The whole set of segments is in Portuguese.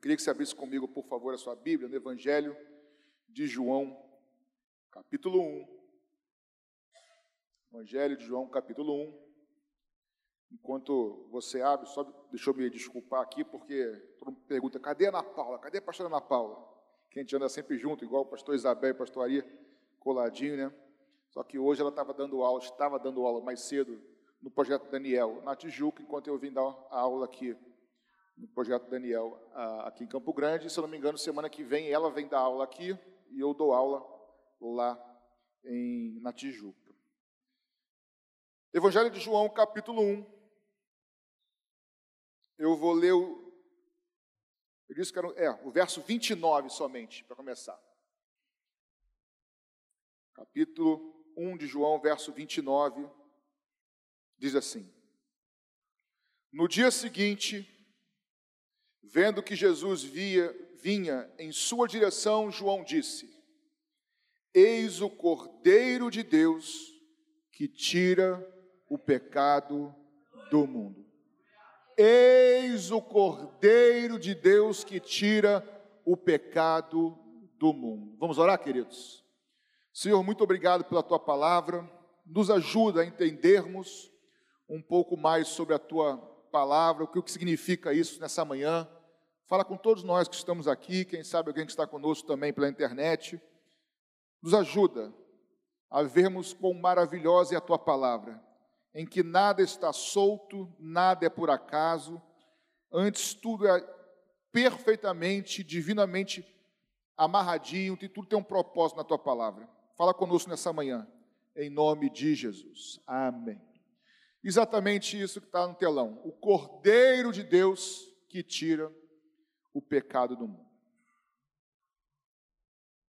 Eu queria que você abrisse comigo, por favor, a sua Bíblia no Evangelho de João, capítulo 1. Evangelho de João, capítulo 1. Enquanto você abre, só deixa eu me desculpar aqui, porque todo mundo pergunta: cadê a Ana Paula? Cadê a pastora Ana Paula? Que a gente anda sempre junto, igual o pastor Isabel e pastor Ari, coladinho, né? Só que hoje ela estava dando aula, estava dando aula mais cedo no projeto Daniel, na Tijuca, enquanto eu vim dar a aula aqui no projeto Daniel, aqui em Campo Grande. Se eu não me engano, semana que vem ela vem dar aula aqui e eu dou aula lá em, na Tijuca. Evangelho de João, capítulo 1. Eu vou ler o. Eu disse que era é, o verso 29 somente, para começar. Capítulo 1 de João, verso 29, diz assim: No dia seguinte, vendo que Jesus via, vinha em sua direção, João disse: Eis o Cordeiro de Deus que tira o pecado do mundo. Eis o Cordeiro de Deus que tira o pecado do mundo. Vamos orar, queridos? Senhor, muito obrigado pela tua palavra. Nos ajuda a entendermos um pouco mais sobre a tua palavra, o que significa isso nessa manhã. Fala com todos nós que estamos aqui, quem sabe alguém que está conosco também pela internet. Nos ajuda a vermos quão maravilhosa é a tua palavra em que nada está solto, nada é por acaso, antes tudo é perfeitamente, divinamente amarradinho, e tudo tem um propósito na tua palavra. Fala conosco nessa manhã, em nome de Jesus. Amém. Exatamente isso que está no telão. O Cordeiro de Deus que tira o pecado do mundo.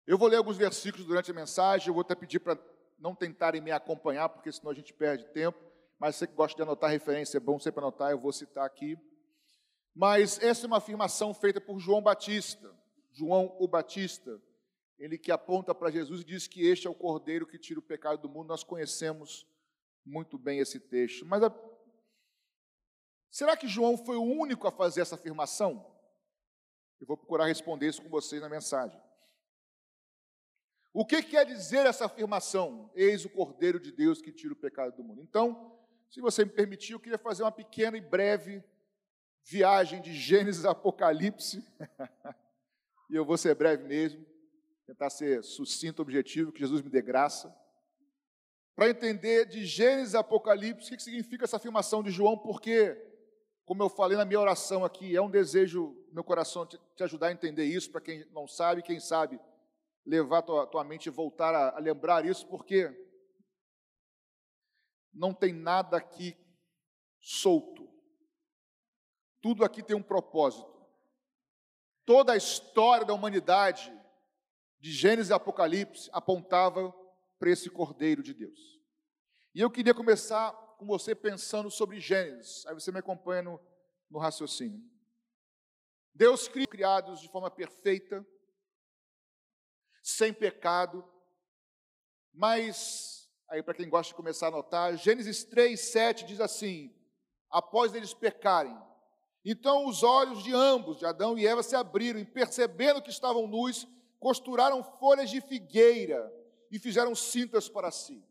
Eu vou ler alguns versículos durante a mensagem, eu vou até pedir para não tentarem me acompanhar, porque senão a gente perde tempo mas você que gosta de anotar referência, é bom sempre anotar, eu vou citar aqui. Mas essa é uma afirmação feita por João Batista, João o Batista, ele que aponta para Jesus e diz que este é o cordeiro que tira o pecado do mundo. Nós conhecemos muito bem esse texto. Mas a... será que João foi o único a fazer essa afirmação? Eu vou procurar responder isso com vocês na mensagem. O que quer dizer essa afirmação? Eis o Cordeiro de Deus que tira o pecado do mundo. Então, se você me permitir, eu queria fazer uma pequena e breve viagem de Gênesis a Apocalipse. e eu vou ser breve mesmo, tentar ser sucinto, objetivo, que Jesus me dê graça. Para entender de Gênesis a Apocalipse, o que significa essa afirmação de João, porque, como eu falei na minha oração aqui, é um desejo do meu coração te ajudar a entender isso, para quem não sabe, quem sabe, levar tua, tua mente e voltar a, a lembrar isso, porque não tem nada aqui solto. Tudo aqui tem um propósito. Toda a história da humanidade, de Gênesis e Apocalipse, apontava para esse Cordeiro de Deus. E eu queria começar com você pensando sobre Gênesis. Aí você me acompanha no, no raciocínio. Deus criou criados de forma perfeita, sem pecado, mas aí para quem gosta de começar a anotar, Gênesis 3, 7 diz assim: após eles pecarem, então os olhos de ambos, de Adão e Eva, se abriram e percebendo que estavam nus, costuraram folhas de figueira e fizeram cintas para si.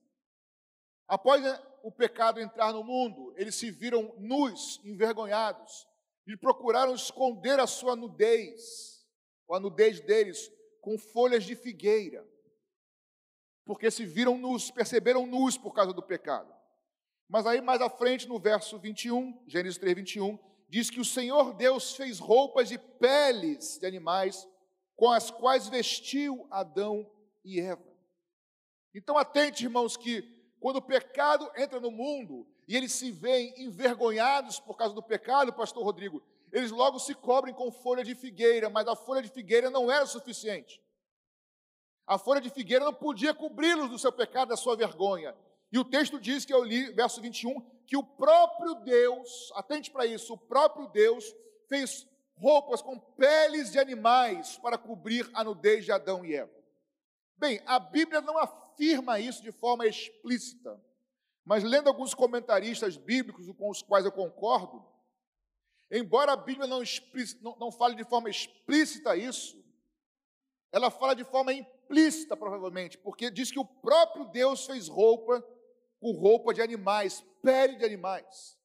Após né, o pecado entrar no mundo, eles se viram nus, envergonhados, e procuraram esconder a sua nudez, ou a nudez deles, com folhas de figueira porque se viram nus, perceberam nus por causa do pecado. Mas aí mais à frente, no verso 21, Gênesis 3, 21, diz que o Senhor Deus fez roupas de peles de animais com as quais vestiu Adão e Eva. Então atente, irmãos, que quando o pecado entra no mundo e eles se veem envergonhados por causa do pecado, pastor Rodrigo, eles logo se cobrem com folha de figueira, mas a folha de figueira não era suficiente. A folha de figueira não podia cobri-los do seu pecado, da sua vergonha. E o texto diz que eu li, verso 21, que o próprio Deus, atente para isso, o próprio Deus fez roupas com peles de animais para cobrir a nudez de Adão e Eva. Bem, a Bíblia não afirma isso de forma explícita, mas lendo alguns comentaristas bíblicos com os quais eu concordo, Embora a Bíblia não, não, não fale de forma explícita isso, ela fala de forma implícita, provavelmente, porque diz que o próprio Deus fez roupa com roupa de animais, pele de animais.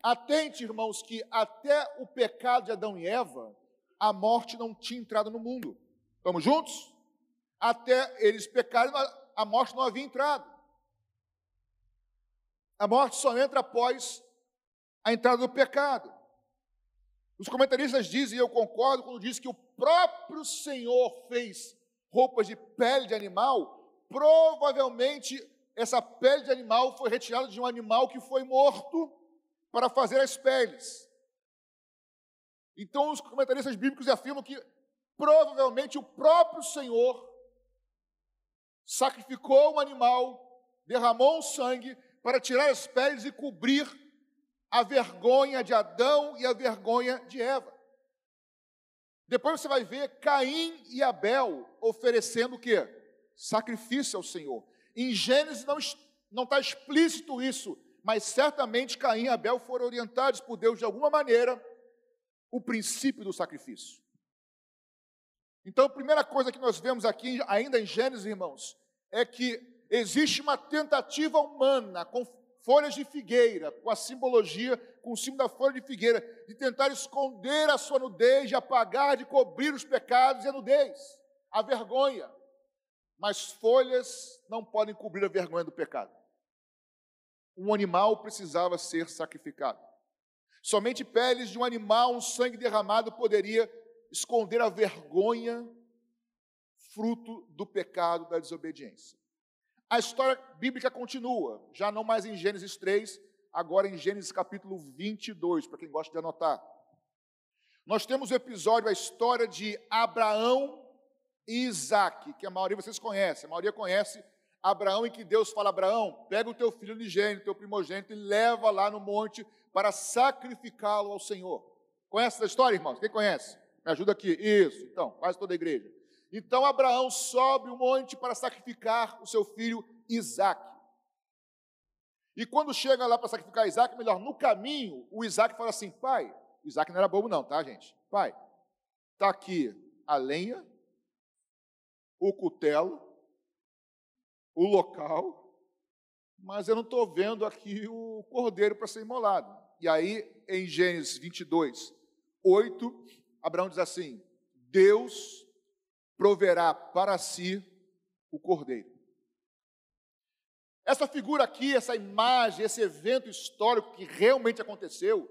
Atente, irmãos, que até o pecado de Adão e Eva, a morte não tinha entrado no mundo. Estamos juntos? Até eles pecarem, a morte não havia entrado. A morte só entra após a entrada do pecado. Os comentaristas dizem, e eu concordo, quando diz que o próprio Senhor fez roupas de pele de animal, provavelmente essa pele de animal foi retirada de um animal que foi morto para fazer as peles. Então, os comentaristas bíblicos afirmam que provavelmente o próprio Senhor sacrificou um animal, derramou um sangue para tirar as peles e cobrir a vergonha de Adão e a vergonha de Eva. Depois você vai ver Caim e Abel oferecendo o quê? Sacrifício ao Senhor. Em Gênesis não está explícito isso, mas certamente Caim e Abel foram orientados por Deus de alguma maneira o princípio do sacrifício. Então, a primeira coisa que nós vemos aqui, ainda em Gênesis, irmãos, é que existe uma tentativa humana com folhas de figueira, com a simbologia, com o símbolo da folha de figueira, de tentar esconder a sua nudez, de apagar, de cobrir os pecados e a nudez, a vergonha. Mas folhas não podem cobrir a vergonha do pecado. Um animal precisava ser sacrificado. Somente peles de um animal, um sangue derramado poderia esconder a vergonha fruto do pecado da desobediência. A história bíblica continua, já não mais em Gênesis 3, agora em Gênesis capítulo 22, para quem gosta de anotar. Nós temos o episódio, a história de Abraão e Isaac, que a maioria de vocês conhece, a maioria conhece Abraão, em que Deus fala: Abraão, pega o teu filho unigênito, teu primogênito, e leva lá no monte para sacrificá-lo ao Senhor. Conhece essa história, irmãos? Quem conhece? Me ajuda aqui. Isso, então, quase toda a igreja. Então Abraão sobe o monte para sacrificar o seu filho Isaac. E quando chega lá para sacrificar Isaac, melhor, no caminho, o Isaac fala assim: pai, Isaac não era bobo, não, tá, gente? Pai, está aqui a lenha, o cutelo, o local, mas eu não estou vendo aqui o cordeiro para ser imolado. E aí, em Gênesis 22, 8, Abraão diz assim: Deus proverá para si o cordeiro. Essa figura aqui, essa imagem, esse evento histórico que realmente aconteceu,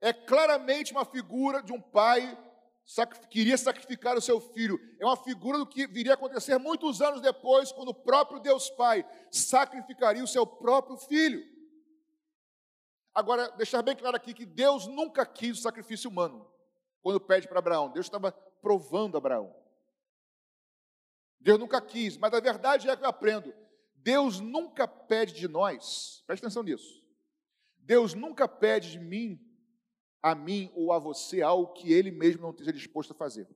é claramente uma figura de um pai que queria sacrificar o seu filho. É uma figura do que viria a acontecer muitos anos depois, quando o próprio Deus Pai sacrificaria o seu próprio filho. Agora, deixar bem claro aqui que Deus nunca quis o sacrifício humano quando pede para Abraão. Deus estava provando Abraão. Deus nunca quis, mas a verdade é que eu aprendo. Deus nunca pede de nós, preste atenção nisso. Deus nunca pede de mim, a mim ou a você algo que Ele mesmo não esteja disposto a fazer.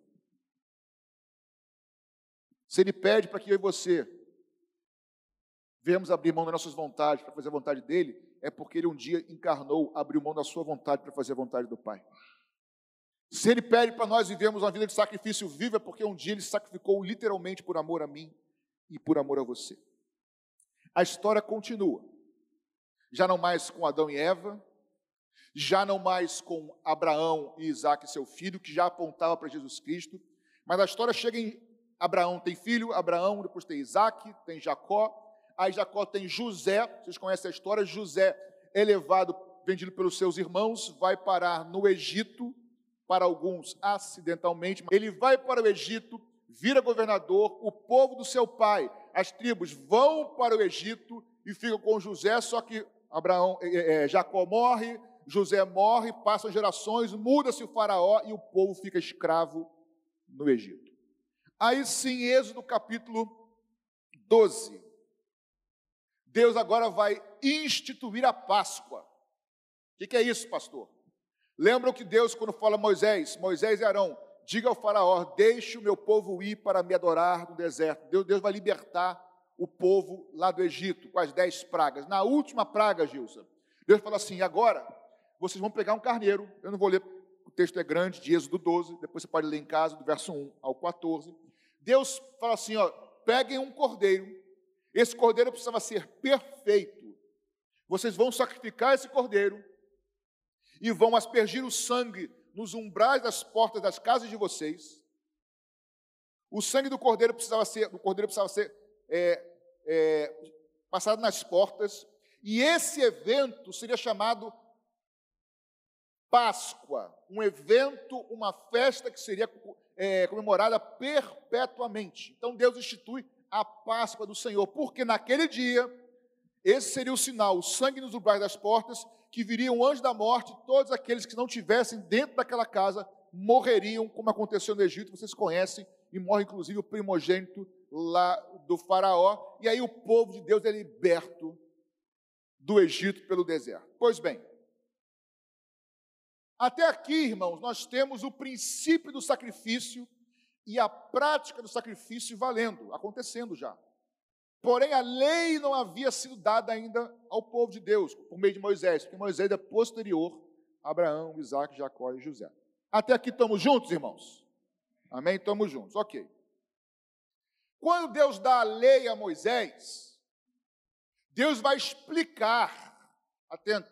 Se Ele pede para que eu e você venhamos abrir mão das nossas vontades para fazer a vontade dEle, é porque Ele um dia encarnou, abriu mão da sua vontade para fazer a vontade do Pai. Se Ele pede para nós vivermos uma vida de sacrifício viva, é porque um dia Ele sacrificou literalmente por amor a mim e por amor a você. A história continua. Já não mais com Adão e Eva, já não mais com Abraão e Isaac, seu filho, que já apontava para Jesus Cristo, mas a história chega em Abraão tem filho, Abraão, depois tem Isaac, tem Jacó, aí Jacó tem José, vocês conhecem a história, José é levado, vendido pelos seus irmãos, vai parar no Egito, para alguns acidentalmente, ele vai para o Egito, vira governador, o povo do seu pai, as tribos vão para o Egito e ficam com José, só que Abraão, é, é, Jacó morre, José morre, passam gerações, muda-se o faraó e o povo fica escravo no Egito. Aí sim, Êxodo capítulo 12. Deus agora vai instituir a Páscoa. O que é isso, pastor? Lembram que Deus, quando fala a Moisés, Moisés e Arão, diga ao faraó, deixe o meu povo ir para me adorar no deserto. Deus, Deus vai libertar o povo lá do Egito com as dez pragas. Na última praga, Gilson, Deus fala assim, agora vocês vão pegar um carneiro. Eu não vou ler, o texto é grande, de Êxodo 12, depois você pode ler em casa, do verso 1 ao 14. Deus fala assim: ó, peguem um cordeiro. Esse cordeiro precisava ser perfeito. Vocês vão sacrificar esse cordeiro e vão aspergir o sangue nos umbrais das portas das casas de vocês. O sangue do cordeiro precisava ser, do cordeiro precisava ser é, é, passado nas portas. E esse evento seria chamado Páscoa, um evento, uma festa que seria é, comemorada perpetuamente. Então Deus institui a Páscoa do Senhor, porque naquele dia, esse seria o sinal, o sangue nos umbrais das portas, que viria um anjo da morte, todos aqueles que não tivessem dentro daquela casa morreriam, como aconteceu no Egito, vocês conhecem, e morre inclusive o primogênito lá do faraó, e aí o povo de Deus é liberto do Egito pelo deserto. Pois bem, até aqui, irmãos, nós temos o princípio do sacrifício e a prática do sacrifício valendo, acontecendo já. Porém, a lei não havia sido dada ainda ao povo de Deus, por meio de Moisés, porque Moisés é posterior a Abraão, Isaac, Jacó e José. Até aqui estamos juntos, irmãos? Amém? Estamos juntos, ok. Quando Deus dá a lei a Moisés, Deus vai explicar, atenta,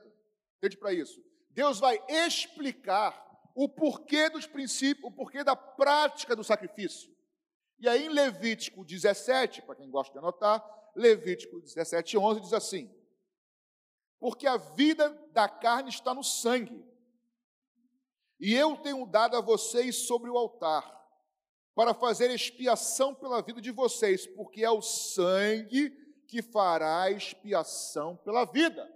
atente para isso, Deus vai explicar o porquê dos princípios, o porquê da prática do sacrifício. E aí em Levítico 17, para quem gosta de anotar, Levítico 17, 11 diz assim: Porque a vida da carne está no sangue, e eu tenho dado a vocês sobre o altar, para fazer expiação pela vida de vocês, porque é o sangue que fará expiação pela vida.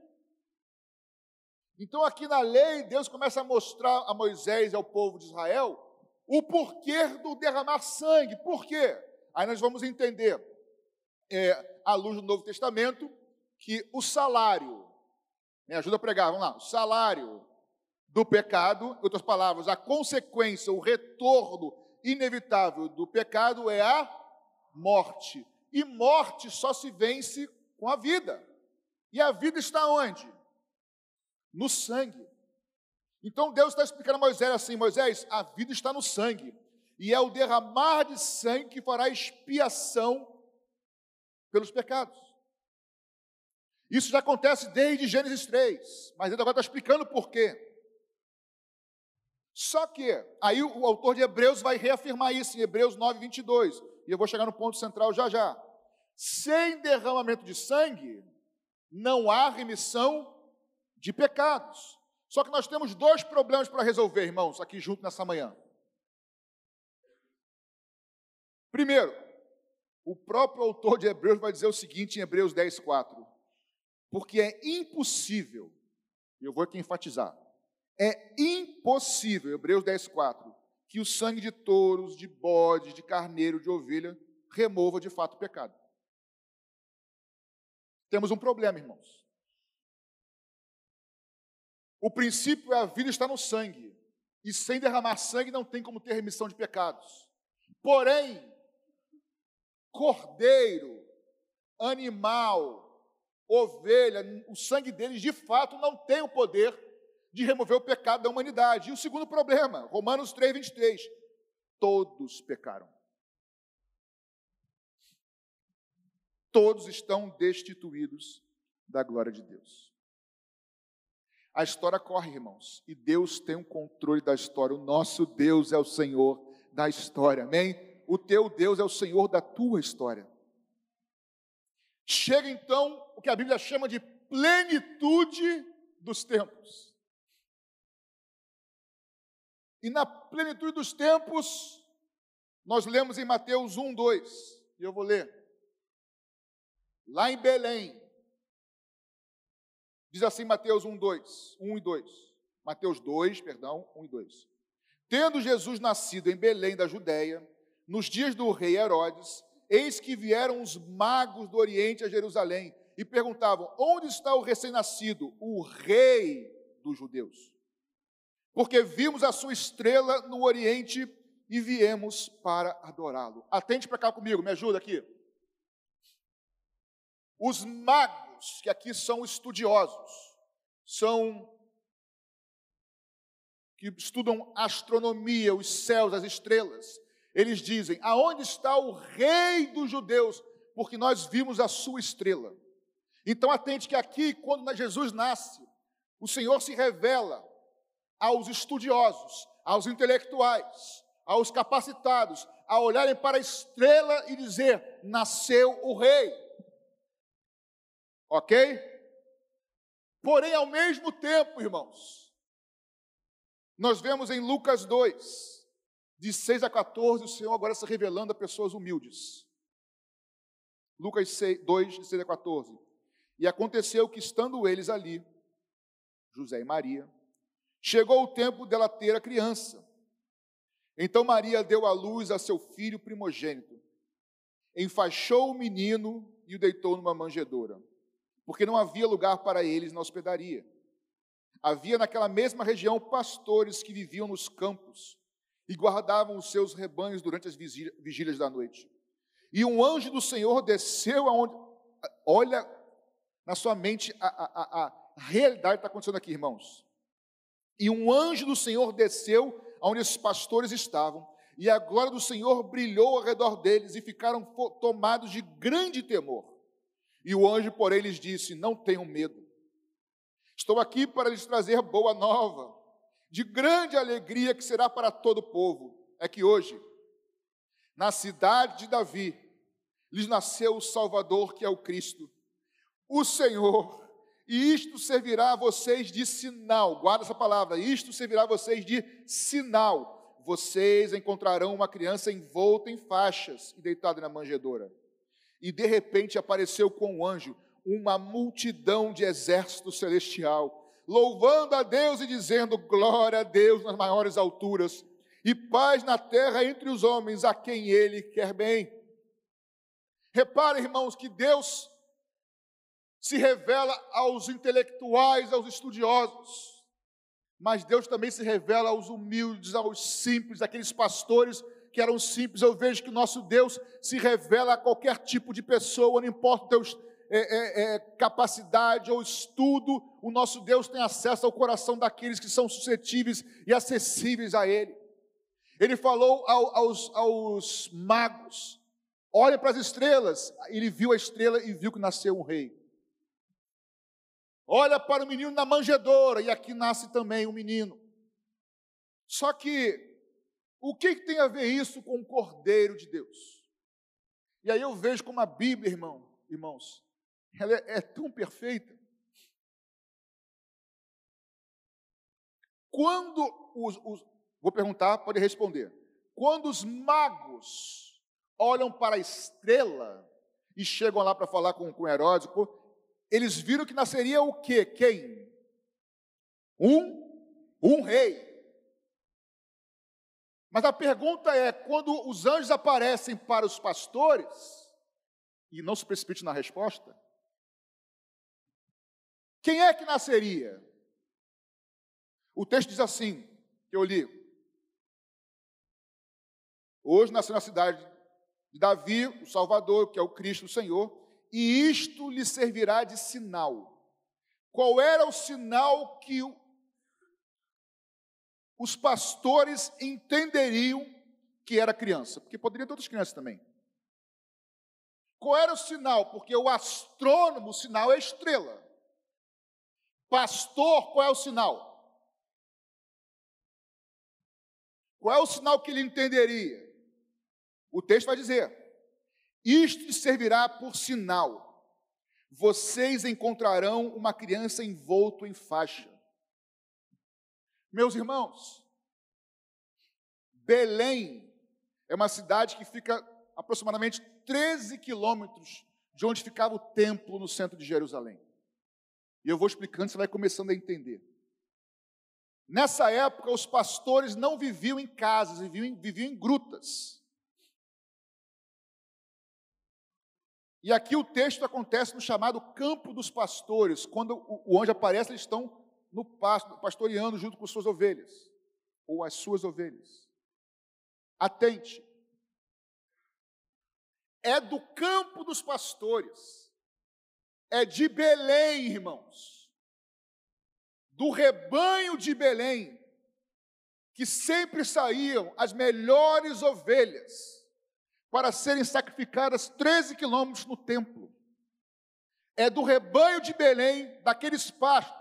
Então, aqui na lei, Deus começa a mostrar a Moisés e ao povo de Israel o porquê do derramar sangue. Por quê? Aí nós vamos entender, é, à luz do Novo Testamento, que o salário, me ajuda a pregar, vamos lá, o salário do pecado, em outras palavras, a consequência, o retorno inevitável do pecado é a morte. E morte só se vence com a vida. E a vida está onde? no sangue. Então Deus está explicando a Moisés assim: Moisés, a vida está no sangue, e é o derramar de sangue que fará expiação pelos pecados. Isso já acontece desde Gênesis 3, mas ele agora está explicando por quê. Só que, aí o autor de Hebreus vai reafirmar isso em Hebreus 9, 22, e eu vou chegar no ponto central já já. Sem derramamento de sangue, não há remissão de pecados. Só que nós temos dois problemas para resolver, irmãos, aqui junto nessa manhã. Primeiro, o próprio autor de Hebreus vai dizer o seguinte em Hebreus 10, 4: porque é impossível, eu vou aqui enfatizar, é impossível, Hebreus 10, 4, que o sangue de touros, de bodes, de carneiro, de ovelha remova de fato o pecado. Temos um problema, irmãos. O princípio é a vida está no sangue. E sem derramar sangue não tem como ter remissão de pecados. Porém, cordeiro, animal, ovelha, o sangue deles de fato não tem o poder de remover o pecado da humanidade. E o segundo problema, Romanos 3, 23. Todos pecaram. Todos estão destituídos da glória de Deus. A história corre, irmãos, e Deus tem o um controle da história. O nosso Deus é o Senhor da história, amém? O teu Deus é o Senhor da tua história. Chega então o que a Bíblia chama de plenitude dos tempos. E na plenitude dos tempos, nós lemos em Mateus 1, 2, e eu vou ler. Lá em Belém, Diz assim Mateus 1, 2, 1 e 2. Mateus 2, perdão, 1 e 2. Tendo Jesus nascido em Belém da Judéia, nos dias do rei Herodes, eis que vieram os magos do Oriente a Jerusalém e perguntavam: Onde está o recém-nascido, o rei dos judeus? Porque vimos a sua estrela no Oriente e viemos para adorá-lo. Atente para cá comigo, me ajuda aqui. Os magos que aqui são estudiosos, são que estudam astronomia, os céus, as estrelas, eles dizem: aonde está o rei dos judeus? Porque nós vimos a sua estrela. Então atente que aqui, quando Jesus nasce, o Senhor se revela aos estudiosos, aos intelectuais, aos capacitados, a olharem para a estrela e dizer: nasceu o rei. Ok? Porém, ao mesmo tempo, irmãos, nós vemos em Lucas 2, de 6 a 14, o Senhor agora se revelando a pessoas humildes. Lucas 6, 2, de 6 a 14. E aconteceu que, estando eles ali, José e Maria, chegou o tempo dela ter a criança. Então Maria deu à luz a seu filho primogênito, enfaixou o menino e o deitou numa manjedoura, porque não havia lugar para eles na hospedaria. Havia naquela mesma região pastores que viviam nos campos e guardavam os seus rebanhos durante as vigílias da noite. E um anjo do Senhor desceu aonde. Olha na sua mente a, a, a, realidade que está acontecendo aqui, irmãos. E um anjo do Senhor desceu onde os pastores estavam, e a glória do Senhor brilhou ao redor deles e ficaram tomados de grande temor. E o anjo, porém, lhes disse: Não tenham medo. Estou aqui para lhes trazer boa nova, de grande alegria que será para todo o povo. É que hoje, na cidade de Davi, lhes nasceu o Salvador, que é o Cristo, o Senhor. E isto servirá a vocês de sinal. Guarda essa palavra. Isto servirá a vocês de sinal. Vocês encontrarão uma criança envolta em faixas e deitada na manjedoura. E de repente apareceu com o anjo uma multidão de exército celestial, louvando a Deus e dizendo: Glória a Deus nas maiores alturas, e paz na terra entre os homens a quem Ele quer bem. Repare, irmãos, que Deus se revela aos intelectuais, aos estudiosos, mas Deus também se revela aos humildes, aos simples, aqueles pastores que eram simples. Eu vejo que o nosso Deus se revela a qualquer tipo de pessoa, não importa teu é, é, é, capacidade ou estudo, o nosso Deus tem acesso ao coração daqueles que são suscetíveis e acessíveis a Ele. Ele falou ao, aos, aos magos: olha para as estrelas. Ele viu a estrela e viu que nasceu um rei. Olha para o menino na manjedoura, e aqui nasce também um menino. Só que, o que, que tem a ver isso com o Cordeiro de Deus? E aí eu vejo como a Bíblia, irmão, irmãos, ela é, é tão perfeita. Quando os, os, vou perguntar, pode responder. Quando os magos olham para a estrela e chegam lá para falar com, com Herodes, eles viram que nasceria o quê? Quem? Um, um rei. Mas a pergunta é: quando os anjos aparecem para os pastores, e não se precipite na resposta, quem é que nasceria? O texto diz assim, que eu li. Hoje nasceu na cidade de Davi, o Salvador, que é o Cristo o Senhor, e isto lhe servirá de sinal. Qual era o sinal que os pastores entenderiam que era criança? Porque poderiam ter outras crianças também. Qual era o sinal? Porque o astrônomo, o sinal é estrela. Pastor, qual é o sinal? Qual é o sinal que ele entenderia? O texto vai dizer: isto servirá por sinal. Vocês encontrarão uma criança envolto em faixa. Meus irmãos, Belém é uma cidade que fica aproximadamente 13 quilômetros de onde ficava o templo no centro de Jerusalém. E eu vou explicando, você vai começando a entender. Nessa época, os pastores não viviam em casas, viviam em, viviam em grutas. E aqui o texto acontece no chamado campo dos pastores. Quando o anjo aparece, eles estão no pasto, pastoreando junto com suas ovelhas, ou as suas ovelhas. Atente. É do campo dos pastores. É de Belém, irmãos. Do rebanho de Belém. que sempre saíam as melhores ovelhas para serem sacrificadas 13 quilômetros no templo. É do rebanho de Belém, daqueles pastos,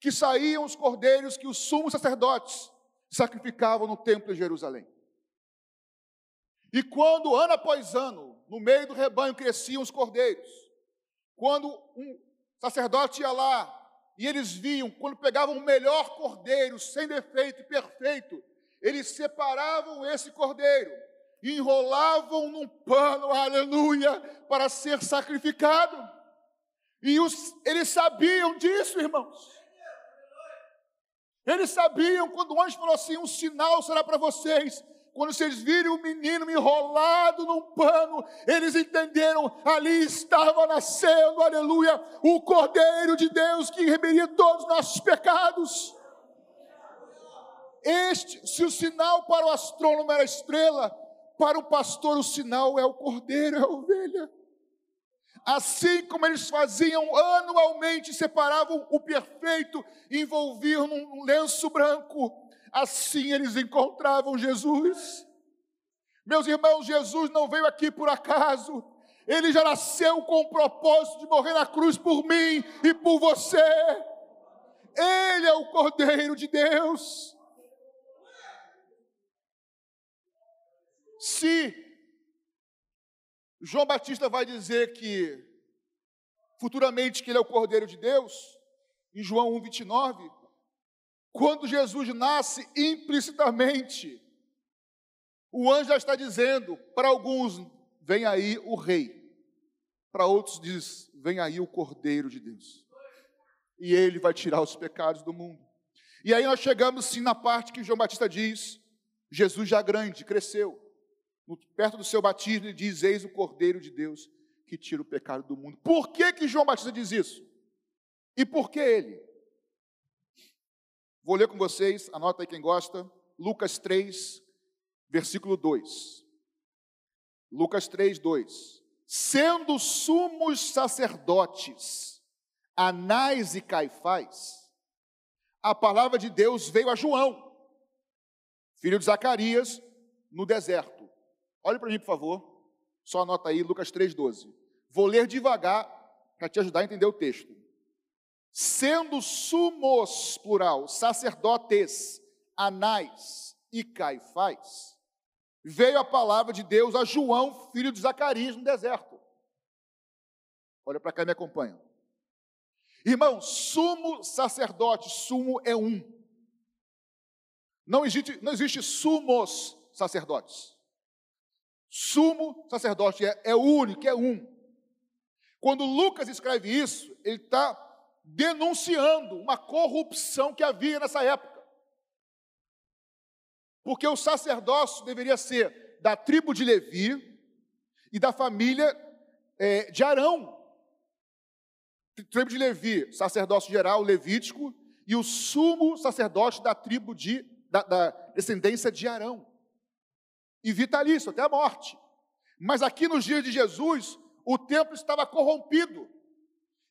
que saíam os cordeiros que os sumos sacerdotes sacrificavam no templo de Jerusalém. E quando, ano após ano, no meio do rebanho cresciam os cordeiros, quando um sacerdote ia lá e eles viam, quando pegavam o melhor cordeiro, sem defeito e perfeito, eles separavam esse cordeiro, enrolavam num pano, aleluia, para ser sacrificado. E os, eles sabiam disso, irmãos. Eles sabiam quando o anjo falou assim: um sinal será para vocês. Quando vocês virem o menino enrolado num pano, eles entenderam, ali estava nascendo, aleluia, o Cordeiro de Deus que remeria todos os nossos pecados. Este, se o sinal para o astrônomo era a estrela, para o pastor o sinal é o cordeiro, é a ovelha. Assim como eles faziam anualmente, separavam o perfeito, envolviam num lenço branco, assim eles encontravam Jesus. Meus irmãos, Jesus não veio aqui por acaso, ele já nasceu com o propósito de morrer na cruz por mim e por você. Ele é o Cordeiro de Deus. Se João Batista vai dizer que futuramente que ele é o Cordeiro de Deus, em João 1:29, quando Jesus nasce implicitamente, o anjo já está dizendo, para alguns, vem aí o rei. Para outros diz, vem aí o Cordeiro de Deus. E ele vai tirar os pecados do mundo. E aí nós chegamos sim na parte que João Batista diz, Jesus já grande, cresceu. Perto do seu batismo ele diz, eis o Cordeiro de Deus que tira o pecado do mundo. Por que que João Batista diz isso? E por que ele? Vou ler com vocês, anota aí quem gosta, Lucas 3, versículo 2. Lucas 3, 2. Sendo sumos sacerdotes, Anás e Caifás, a palavra de Deus veio a João, filho de Zacarias, no deserto. Olhe para mim, por favor. Só anota aí, Lucas 3,12. Vou ler devagar para te ajudar a entender o texto sendo sumos, plural, sacerdotes, Anás e Caifás, veio a palavra de Deus a João, filho de Zacarias, no deserto. Olha para cá e me acompanha. Irmão, sumo sacerdote, sumo é um. Não existe, não existe sumos sacerdotes. Sumo sacerdote é, é único, é um. Quando Lucas escreve isso, ele está denunciando uma corrupção que havia nessa época. Porque o sacerdócio deveria ser da tribo de Levi e da família é, de Arão. Tribo de Levi, sacerdócio geral levítico, e o sumo sacerdote da tribo de, da, da descendência de Arão. E vitalício, até a morte. Mas aqui nos dias de Jesus, o templo estava corrompido.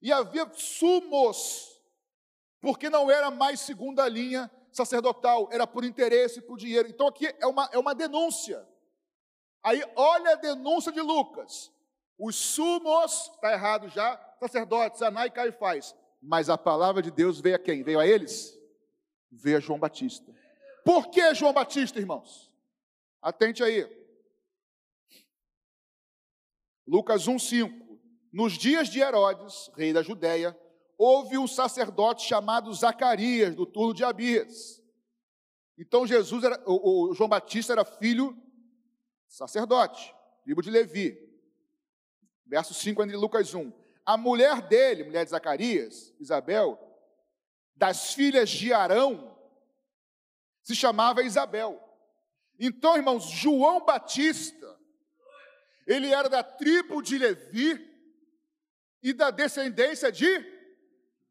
E havia sumos, porque não era mais segunda linha sacerdotal, era por interesse, por dinheiro. Então aqui é uma, é uma denúncia. Aí olha a denúncia de Lucas. Os sumos, está errado já, sacerdotes, Aná e Caifás. Mas a palavra de Deus veio a quem? Veio a eles? Veio a João Batista. Por que João Batista, irmãos? Atente aí. Lucas 1,5. Nos dias de Herodes, rei da Judéia, houve um sacerdote chamado Zacarias, do turno de Abias. Então Jesus era, o, o João Batista era filho sacerdote, tribo de Levi. Verso 5 de Lucas 1. A mulher dele, mulher de Zacarias, Isabel, das filhas de Arão, se chamava Isabel. Então, irmãos, João Batista, ele era da tribo de Levi, e da descendência de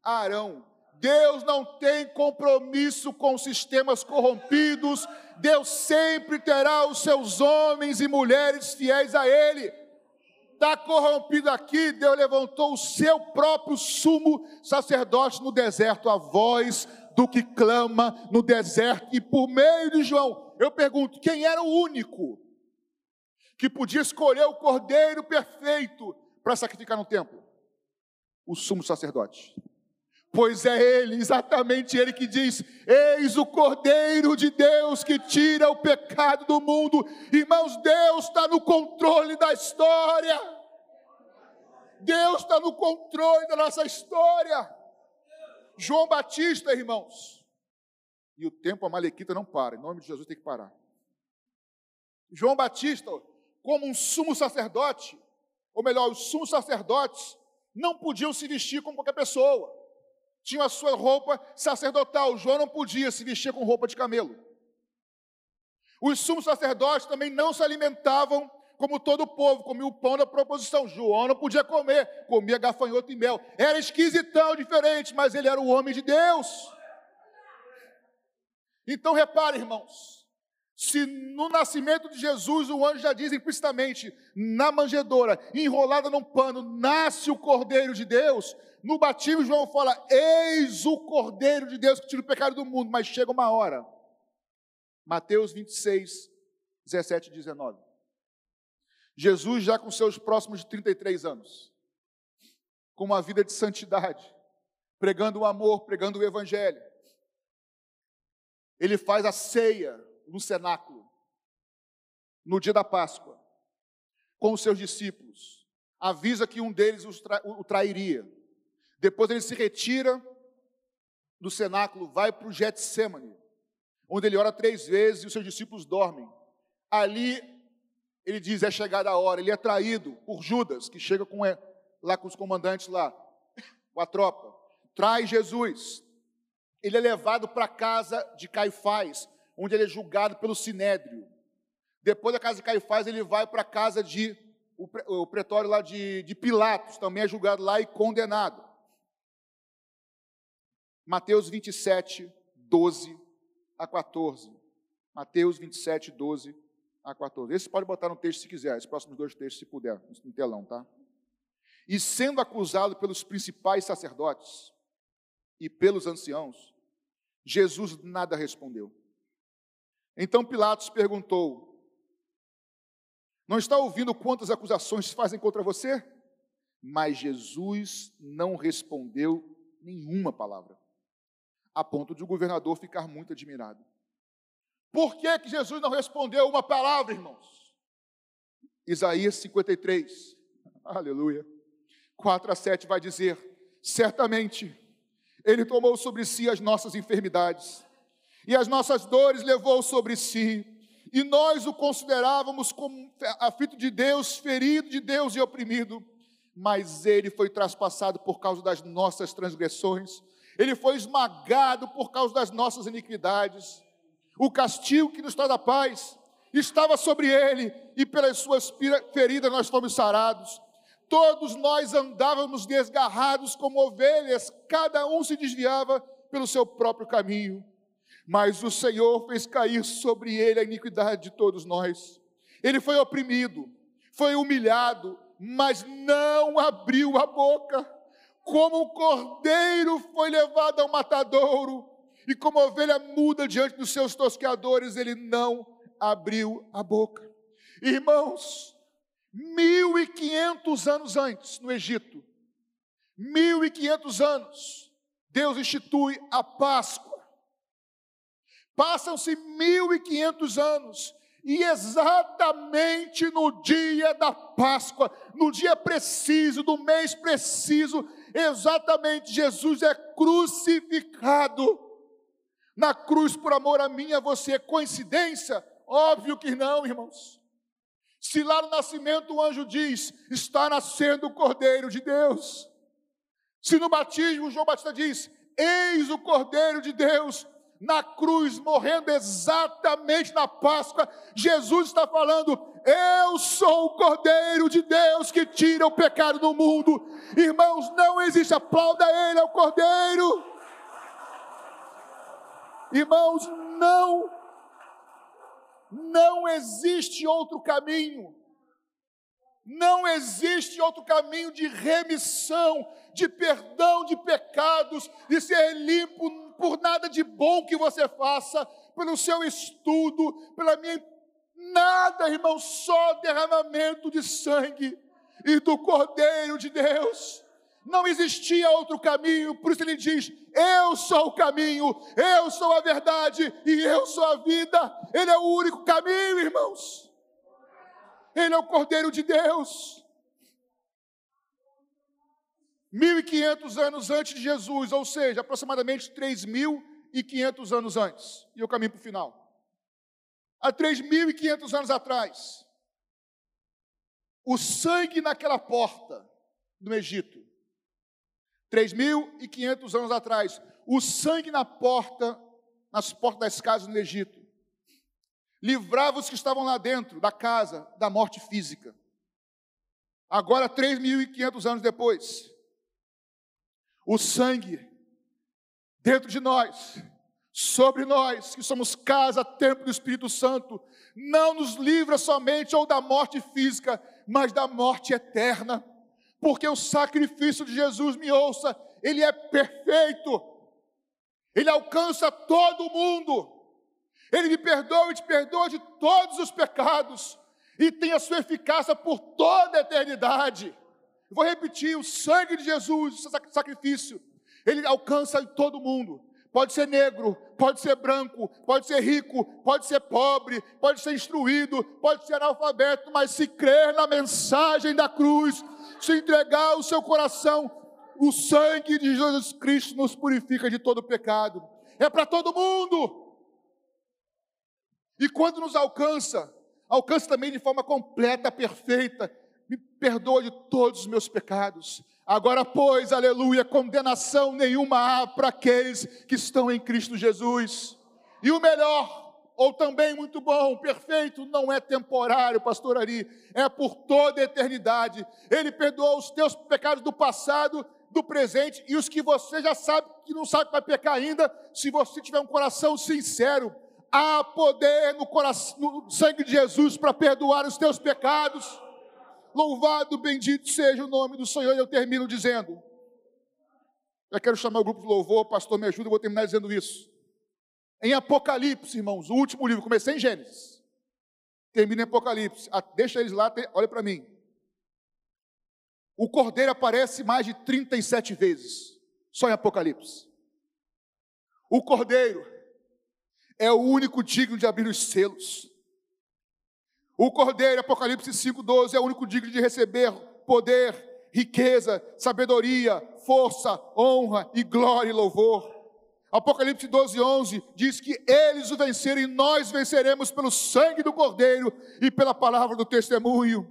Arão. Deus não tem compromisso com sistemas corrompidos, Deus sempre terá os seus homens e mulheres fiéis a Ele. Está corrompido aqui, Deus levantou o seu próprio sumo sacerdote no deserto, a voz do que clama no deserto. E por meio de João, eu pergunto: quem era o único que podia escolher o cordeiro perfeito para sacrificar no templo? O sumo sacerdote. Pois é ele, exatamente ele que diz: Eis o Cordeiro de Deus que tira o pecado do mundo. Irmãos, Deus está no controle da história. Deus está no controle da nossa história. João Batista, irmãos. E o tempo a Malequita não para, em nome de Jesus tem que parar. João Batista, como um sumo sacerdote, ou melhor, os sumos sacerdotes não podiam se vestir como qualquer pessoa. Tinham a sua roupa sacerdotal. João não podia se vestir com roupa de camelo. Os sumos sacerdotes também não se alimentavam como todo o povo, comia o pão da proposição. João não podia comer, comia gafanhoto e mel. Era esquisitão, diferente, mas ele era o homem de Deus. Então repare, irmãos, se no nascimento de Jesus o anjo já diz implicitamente, na manjedoura, enrolada num pano, nasce o Cordeiro de Deus, no batismo João fala, eis o Cordeiro de Deus que tira o pecado do mundo, mas chega uma hora. Mateus 26, 17 e 19. Jesus, já com seus próximos 33 anos, com uma vida de santidade, pregando o amor, pregando o evangelho, ele faz a ceia no cenáculo, no dia da Páscoa, com os seus discípulos, avisa que um deles o trairia. Depois ele se retira do cenáculo, vai para o Getsemane, onde ele ora três vezes e os seus discípulos dormem. Ali ele diz: é chegada a hora. Ele é traído por Judas, que chega com, lá com os comandantes lá, com a tropa. Traz Jesus. Ele é levado para a casa de Caifás, onde ele é julgado pelo sinédrio. Depois da casa de Caifás, ele vai para a casa de o, pretório lá de, de Pilatos, também é julgado lá e condenado. Mateus 27, 12 a 14. Mateus 27, 12 a 14. Esse pode botar no texto se quiser, os próximos dois textos, se puder, no telão, tá? E sendo acusado pelos principais sacerdotes e pelos anciãos, Jesus nada respondeu. Então Pilatos perguntou: Não está ouvindo quantas acusações fazem contra você? Mas Jesus não respondeu nenhuma palavra, a ponto de o governador ficar muito admirado. Por que, que Jesus não respondeu uma palavra, irmãos? Isaías 53, aleluia, 4 a 7 vai dizer: Certamente Ele tomou sobre si as nossas enfermidades, e as nossas dores levou sobre si, e nós o considerávamos como aflito de Deus, ferido de Deus e oprimido, mas Ele foi traspassado por causa das nossas transgressões, Ele foi esmagado por causa das nossas iniquidades o castigo que nos traz a paz estava sobre ele, e pelas suas feridas nós fomos sarados. Todos nós andávamos desgarrados como ovelhas, cada um se desviava pelo seu próprio caminho. Mas o Senhor fez cair sobre ele a iniquidade de todos nós. Ele foi oprimido, foi humilhado, mas não abriu a boca. Como um cordeiro foi levado ao matadouro, e como ovelha muda diante dos seus tosqueadores, ele não abriu a boca. Irmãos, 1500 anos antes, no Egito, 1500 anos, Deus institui a Páscoa. Passam-se 1500 anos e exatamente no dia da Páscoa, no dia preciso, do mês preciso, exatamente Jesus é crucificado na cruz por amor a mim e a você. Coincidência? Óbvio que não, irmãos. Se lá no nascimento o anjo diz: está nascendo o Cordeiro de Deus. Se no batismo João Batista diz: eis o Cordeiro de Deus na cruz, morrendo exatamente na Páscoa, Jesus está falando: Eu sou o Cordeiro de Deus que tira o pecado do mundo. Irmãos, não existe, aplauda Ele, é o Cordeiro. Irmãos, não, não existe outro caminho. Não existe outro caminho de remissão, de perdão de pecados, de ser limpo por nada de bom que você faça, pelo seu estudo, pela minha. Nada, irmão, só derramamento de sangue e do Cordeiro de Deus. Não existia outro caminho, por isso ele diz: Eu sou o caminho, eu sou a verdade e eu sou a vida. Ele é o único caminho, irmãos. Ele é o Cordeiro de Deus. 1.500 anos antes de Jesus, ou seja, aproximadamente 3.500 anos antes. E eu caminho para o final. Há 3.500 anos atrás, o sangue naquela porta no Egito 3.500 anos atrás, o sangue na porta, nas portas das casas no Egito, livrava os que estavam lá dentro da casa da morte física. Agora, 3.500 anos depois, o sangue dentro de nós, sobre nós, que somos casa, templo do Espírito Santo, não nos livra somente ou da morte física, mas da morte eterna porque o sacrifício de Jesus, me ouça, ele é perfeito, ele alcança todo mundo, ele me perdoa e te perdoa de todos os pecados, e tem a sua eficácia por toda a eternidade. Vou repetir: o sangue de Jesus, o sacrifício, ele alcança todo mundo. Pode ser negro, pode ser branco, pode ser rico, pode ser pobre, pode ser instruído, pode ser analfabeto, mas se crer na mensagem da cruz, se entregar o seu coração, o sangue de Jesus Cristo nos purifica de todo pecado. É para todo mundo. E quando nos alcança, alcança também de forma completa, perfeita. Me perdoa de todos os meus pecados. Agora, pois, aleluia, condenação nenhuma há para aqueles que estão em Cristo Jesus. E o melhor, ou também muito bom, perfeito, não é temporário, pastor Ari, é por toda a eternidade. Ele perdoou os teus pecados do passado, do presente e os que você já sabe que não sabe que vai pecar ainda, se você tiver um coração sincero. Há poder no, coração, no sangue de Jesus para perdoar os teus pecados. Louvado, bendito seja o nome do Senhor. E eu termino dizendo: eu quero chamar o grupo de louvor, pastor, me ajuda, eu vou terminar dizendo isso. Em Apocalipse, irmãos, o último livro, comecei em Gênesis, termina em Apocalipse, ah, deixa eles lá, olha para mim. O cordeiro aparece mais de 37 vezes, só em Apocalipse. O cordeiro é o único digno de abrir os selos. O cordeiro, Apocalipse 5,12, é o único digno de receber poder, riqueza, sabedoria, força, honra e glória e louvor. Apocalipse 12, 11 diz que eles o venceram e nós venceremos pelo sangue do Cordeiro e pela palavra do testemunho.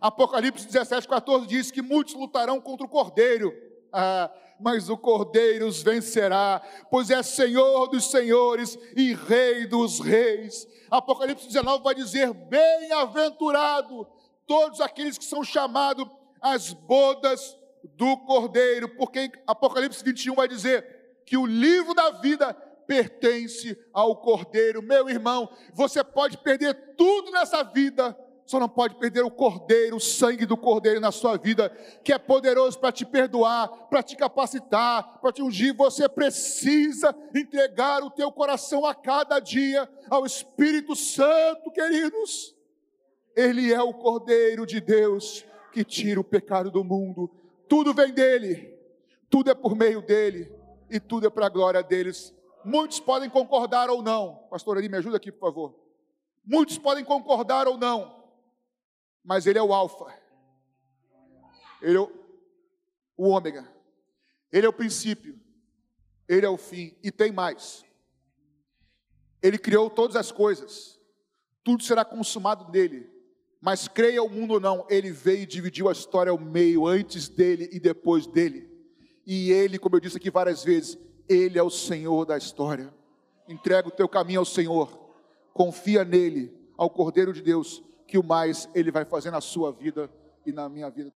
Apocalipse 17, 14 diz que muitos lutarão contra o Cordeiro, ah, mas o Cordeiro os vencerá, pois é Senhor dos senhores e Rei dos reis. Apocalipse 19 vai dizer: Bem-aventurado todos aqueles que são chamados às bodas do Cordeiro, porque Apocalipse 21 vai dizer: que o livro da vida pertence ao Cordeiro. Meu irmão, você pode perder tudo nessa vida, só não pode perder o Cordeiro, o sangue do Cordeiro na sua vida, que é poderoso para te perdoar, para te capacitar, para te ungir. Você precisa entregar o teu coração a cada dia ao Espírito Santo, queridos. Ele é o Cordeiro de Deus que tira o pecado do mundo. Tudo vem dele, tudo é por meio dele e tudo é para a glória deles. Muitos podem concordar ou não. Pastor Ari, me ajuda aqui, por favor. Muitos podem concordar ou não, mas ele é o Alfa, ele é o, o Ômega, ele é o princípio, ele é o fim, e tem mais. Ele criou todas as coisas, tudo será consumado nele, mas creia o mundo ou não, ele veio e dividiu a história ao meio, antes dele e depois dele. E Ele, como eu disse aqui várias vezes, Ele é o Senhor da história. Entrega o teu caminho ao Senhor, confia nele, ao Cordeiro de Deus, que o mais Ele vai fazer na sua vida e na minha vida.